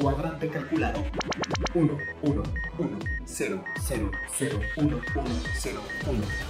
Cuadrante calculado. 1, 1, 1, 0, 0, 0, 1, 1, 0, 1.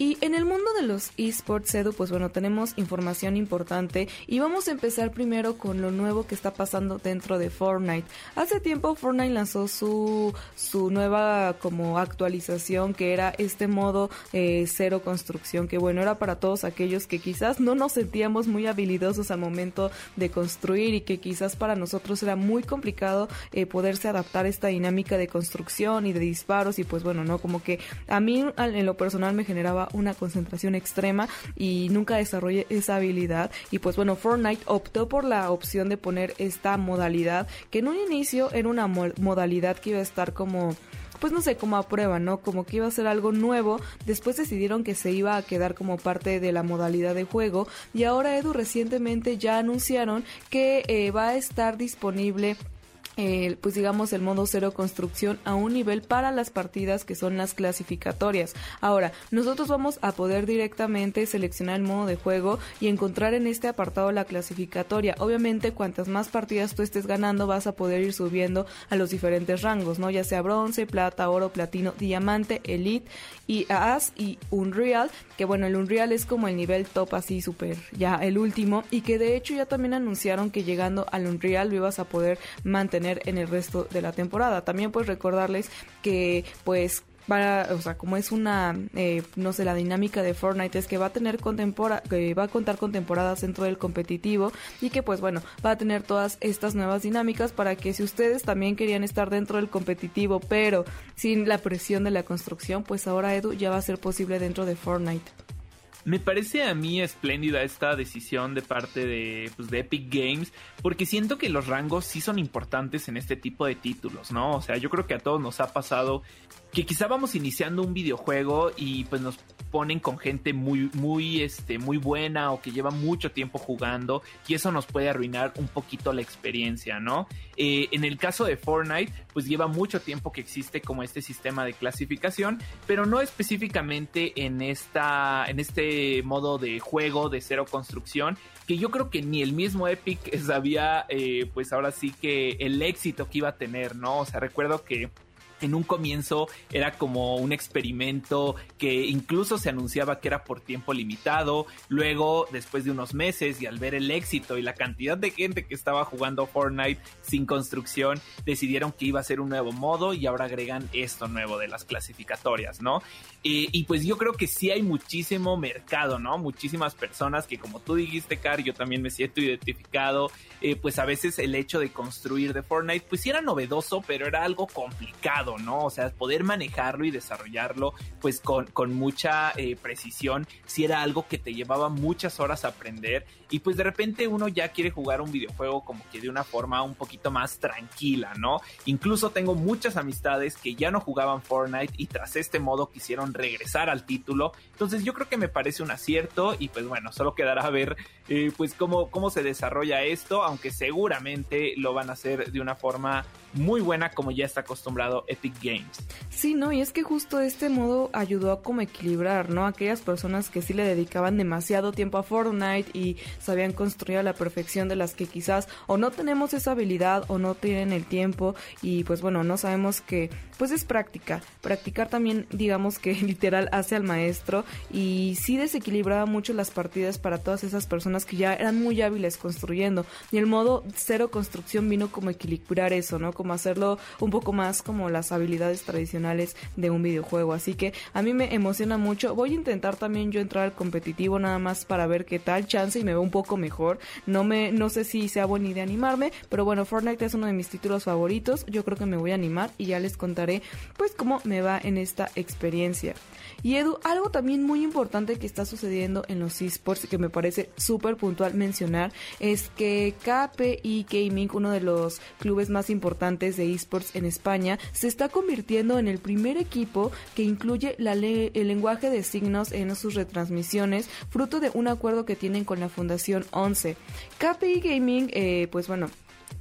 Y en el mundo de los esports, Edu, pues bueno, tenemos información importante y vamos a empezar primero con lo nuevo que está pasando dentro de Fortnite. Hace tiempo Fortnite lanzó su, su nueva como actualización que era este modo eh, cero construcción, que bueno, era para todos aquellos que quizás no nos sentíamos muy habilidosos al momento de construir y que quizás para nosotros era muy complicado eh, poderse adaptar a esta dinámica de construcción y de disparos y pues bueno, no, como que a mí en lo personal me generaba una concentración extrema y nunca desarrollé esa habilidad y pues bueno Fortnite optó por la opción de poner esta modalidad que en un inicio era una mo- modalidad que iba a estar como pues no sé, como a prueba, ¿no? Como que iba a ser algo nuevo. Después decidieron que se iba a quedar como parte de la modalidad de juego. Y ahora, Edu, recientemente ya anunciaron que eh, va a estar disponible pues digamos el modo cero construcción a un nivel para las partidas que son las clasificatorias. Ahora, nosotros vamos a poder directamente seleccionar el modo de juego y encontrar en este apartado la clasificatoria. Obviamente, cuantas más partidas tú estés ganando, vas a poder ir subiendo a los diferentes rangos, ¿no? Ya sea bronce, plata, oro, platino, diamante, elite y as y unreal, que bueno, el unreal es como el nivel top así súper ya el último y que de hecho ya también anunciaron que llegando al unreal lo ibas a poder mantener en el resto de la temporada. También pues recordarles que pues para, o sea, como es una, eh, no sé, la dinámica de Fortnite es que va a tener contempora que va a contar con temporadas dentro del competitivo y que pues bueno, va a tener todas estas nuevas dinámicas para que si ustedes también querían estar dentro del competitivo pero sin la presión de la construcción, pues ahora Edu ya va a ser posible dentro de Fortnite. Me parece a mí espléndida esta decisión de parte de, pues, de Epic Games, porque siento que los rangos sí son importantes en este tipo de títulos, ¿no? O sea, yo creo que a todos nos ha pasado que quizá vamos iniciando un videojuego y pues nos ponen con gente muy, muy, este, muy buena o que lleva mucho tiempo jugando y eso nos puede arruinar un poquito la experiencia, ¿no? Eh, en el caso de Fortnite, pues lleva mucho tiempo que existe como este sistema de clasificación, pero no específicamente en esta, en este modo de juego de cero construcción, que yo creo que ni el mismo Epic sabía, eh, pues ahora sí que el éxito que iba a tener, ¿no? O sea, recuerdo que en un comienzo era como un experimento que incluso se anunciaba que era por tiempo limitado. Luego, después de unos meses y al ver el éxito y la cantidad de gente que estaba jugando Fortnite sin construcción, decidieron que iba a ser un nuevo modo y ahora agregan esto nuevo de las clasificatorias, ¿no? Y pues yo creo que sí hay muchísimo mercado, ¿no? Muchísimas personas que como tú dijiste, Car, yo también me siento identificado, eh, pues a veces el hecho de construir de Fortnite, pues sí era novedoso, pero era algo complicado, ¿no? O sea, poder manejarlo y desarrollarlo, pues con, con mucha eh, precisión, sí era algo que te llevaba muchas horas a aprender y pues de repente uno ya quiere jugar un videojuego como que de una forma un poquito más tranquila, ¿no? Incluso tengo muchas amistades que ya no jugaban Fortnite y tras este modo quisieron regresar al título, entonces yo creo que me parece un acierto y pues bueno, solo quedará a ver eh, pues cómo, cómo se desarrolla esto, aunque seguramente lo van a hacer de una forma muy buena como ya está acostumbrado Epic Games. Sí, no, y es que justo este modo ayudó a como equilibrar, ¿no? Aquellas personas que sí le dedicaban demasiado tiempo a Fortnite y sabían construir a la perfección de las que quizás o no tenemos esa habilidad o no tienen el tiempo y pues bueno, no sabemos que pues es práctica. Practicar también digamos que literal hace al maestro y sí desequilibraba mucho las partidas para todas esas personas que ya eran muy hábiles construyendo. Y el modo cero construcción vino como equilibrar eso, ¿no? Como hacerlo un poco más como las habilidades tradicionales de un videojuego. Así que a mí me emociona mucho. Voy a intentar también yo entrar al competitivo nada más para ver qué tal chance y me veo un poco mejor. No me no sé si sea buena idea animarme, pero bueno, Fortnite es uno de mis títulos favoritos. Yo creo que me voy a animar y ya les contaré pues cómo me va en esta experiencia. Y Edu, algo también muy importante que está sucediendo en los esports que me parece súper puntual mencionar es que KPI Gaming, uno de los clubes más importantes de esports en España, se está convirtiendo en el primer equipo que incluye el lenguaje de signos en sus retransmisiones, fruto de un acuerdo que tienen con la Fundación 11. KPI Gaming, eh, pues bueno,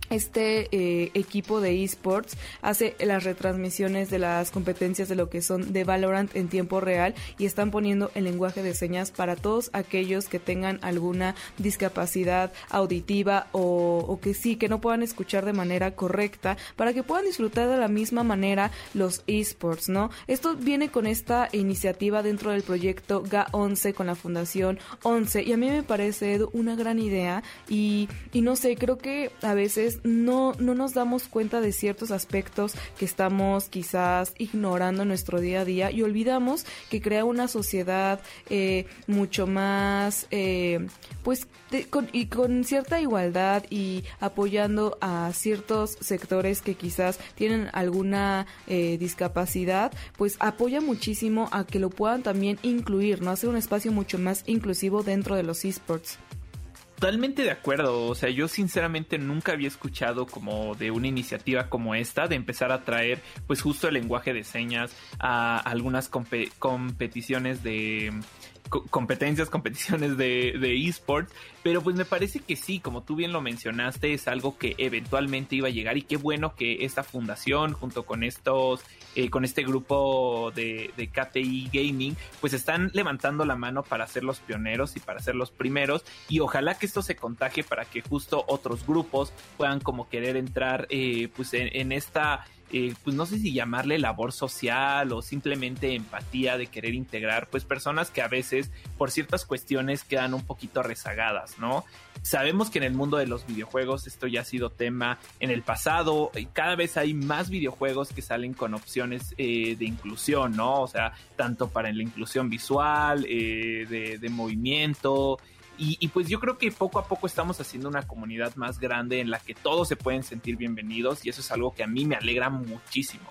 este eh, equipo de esports hace las retransmisiones de las competencias de lo que son de Valorant en tiempo real y están poniendo el lenguaje de señas para todos aquellos que tengan alguna discapacidad auditiva o, o, que sí, que no puedan escuchar de manera correcta para que puedan disfrutar de la misma manera los esports, ¿no? Esto viene con esta iniciativa dentro del proyecto GA11 con la Fundación 11 y a mí me parece una gran idea y, y no sé, creo que a veces no, no nos damos cuenta de ciertos aspectos que estamos quizás ignorando en nuestro día a día y olvidamos que crea una sociedad eh, mucho más, eh, pues, con, y con cierta igualdad y apoyando a ciertos sectores que quizás tienen alguna eh, discapacidad, pues apoya muchísimo a que lo puedan también incluir, ¿no? Hacer un espacio mucho más inclusivo dentro de los esports. Totalmente de acuerdo, o sea, yo sinceramente nunca había escuchado como de una iniciativa como esta, de empezar a traer pues justo el lenguaje de señas a algunas competiciones de competencias, competiciones de, esports, pero pues me parece que sí, como tú bien lo mencionaste, es algo que eventualmente iba a llegar y qué bueno que esta fundación junto con estos, eh, con este grupo de, de KTI Gaming, pues están levantando la mano para ser los pioneros y para ser los primeros. Y ojalá que esto se contagie para que justo otros grupos puedan como querer entrar eh, pues en esta eh, pues no sé si llamarle labor social o simplemente empatía de querer integrar, pues personas que a veces por ciertas cuestiones quedan un poquito rezagadas, ¿no? Sabemos que en el mundo de los videojuegos esto ya ha sido tema en el pasado y cada vez hay más videojuegos que salen con opciones eh, de inclusión, ¿no? O sea, tanto para la inclusión visual, eh, de, de movimiento, y, pues yo creo que poco a poco estamos haciendo una comunidad más grande en la que todos se pueden sentir bienvenidos y eso es algo que a mí me alegra muchísimo.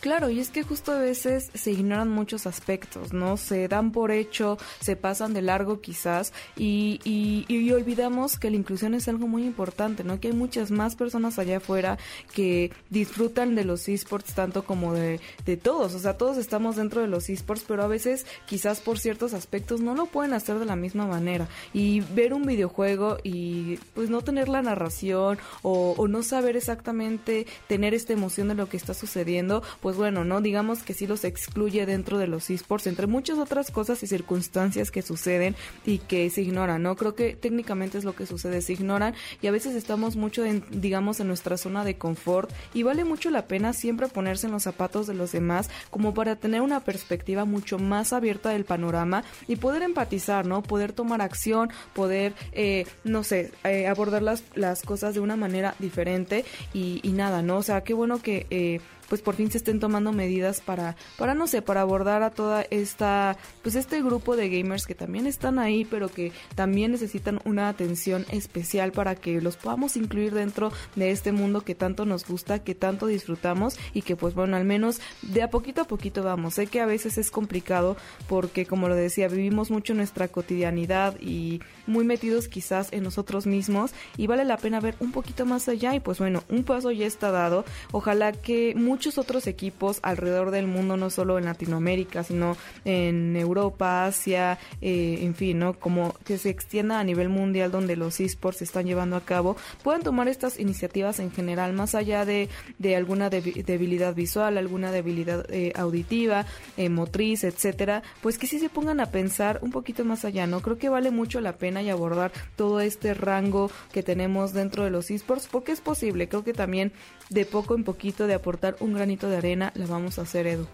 Claro, y es que justo a veces se ignoran muchos aspectos, ¿no? Se dan por hecho, se pasan de largo quizás y, y, olvidamos que la inclusión es algo muy importante, ¿no? Que hay muchas más personas allá afuera que disfrutan de los esports tanto como de, de todos, o sea, todos estamos dentro de los esports, pero a veces quizás por ciertos aspectos no lo pueden hacer de la misma manera y ver un videojuego y pues no tener la narración o, o no saber exactamente tener esta emoción de lo que está sucediendo, pues bueno, ¿no? Digamos que sí los excluye dentro de los esports, entre muchas otras cosas y circunstancias que suceden y que se ignoran, ¿no? Creo que técnicamente es lo que sucede, se ignoran y a veces estamos mucho, en, digamos, en nuestra zona de confort y vale mucho la pena siempre ponerse en los zapatos de los demás como para tener una perspectiva mucho más abierta del panorama y poder empatizar, ¿no? Poder tomar acción, poder, eh, no sé, eh, abordar las, las cosas de una manera diferente y, nada, ¿no? O sea, qué bueno que... Eh, pues por fin se estén tomando medidas para, para no sé, para abordar a toda esta, pues este grupo de gamers que también están ahí, pero que también necesitan una atención especial para que los podamos incluir dentro de este mundo que tanto nos gusta, que tanto disfrutamos y que pues bueno, al menos de a poquito a poquito vamos. Sé que a veces es complicado porque como lo decía, vivimos mucho nuestra cotidianidad y muy metidos quizás en nosotros mismos y vale la pena ver un poquito más allá y pues bueno, un paso ya está dado. Ojalá que muchos otros equipos alrededor del mundo, no solo en Latinoamérica, sino en Europa, Asia, eh, en fin, ¿no? Como que se extienda a nivel mundial donde los esports se están llevando a cabo, puedan tomar estas iniciativas en general, más allá de, de alguna debilidad visual, alguna debilidad eh, auditiva, eh, motriz, etcétera, pues que sí se pongan a pensar un poquito más allá, ¿no? Creo que vale mucho la pena y abordar todo este rango que tenemos dentro de los esports, porque es posible, creo que también de poco en poquito de aportar un granito de arena la vamos a hacer, Edu.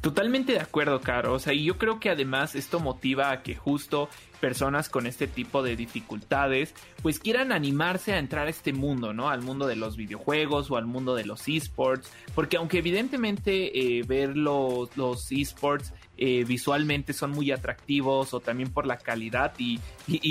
Totalmente de acuerdo, Caro. O sea, y yo creo que además esto motiva a que justo personas con este tipo de dificultades pues quieran animarse a entrar a este mundo, ¿no? Al mundo de los videojuegos o al mundo de los esports, porque aunque evidentemente eh, ver los, los esports eh, visualmente son muy atractivos o también por la calidad y,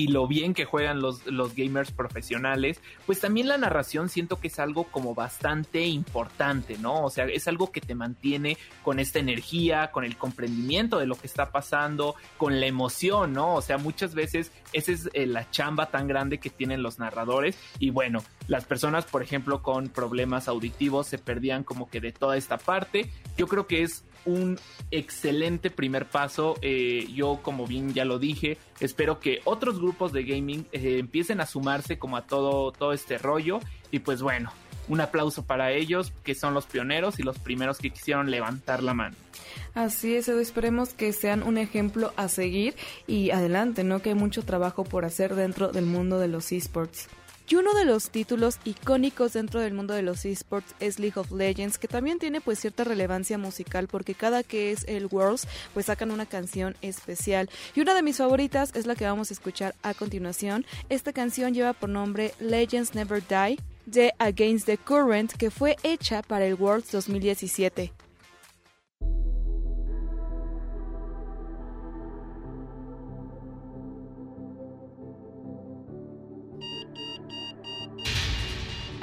lo bien que juegan los, los, gamers profesionales, pues también la narración siento que es algo como bastante importante, ¿no? O sea, es algo que te mantiene con esta energía, con el comprendimiento de lo que está pasando, con la emoción, ¿no? O sea, muchas veces esa es eh, la chamba tan grande que tienen los narradores y bueno, las personas, por ejemplo, con problemas auditivos se perdían como que de toda esta parte. Yo creo que es un excelente primer paso. Eh, yo, como bien ya lo dije, espero que otros grupos de gaming eh, empiecen a sumarse como a todo, todo este rollo. Y pues bueno, un aplauso para ellos, que son los pioneros y los primeros que quisieron levantar la mano. Así es, esperemos que sean un ejemplo a seguir y adelante, ¿no? Que hay mucho trabajo por hacer dentro del mundo de los esports. Y uno de los títulos icónicos dentro del mundo de los esports es League of Legends, que también tiene pues cierta relevancia musical porque cada que es el Worlds pues sacan una canción especial. Y una de mis favoritas es la que vamos a escuchar a continuación. Esta canción lleva por nombre Legends Never Die de Against the Current, que fue hecha para el Worlds 2017.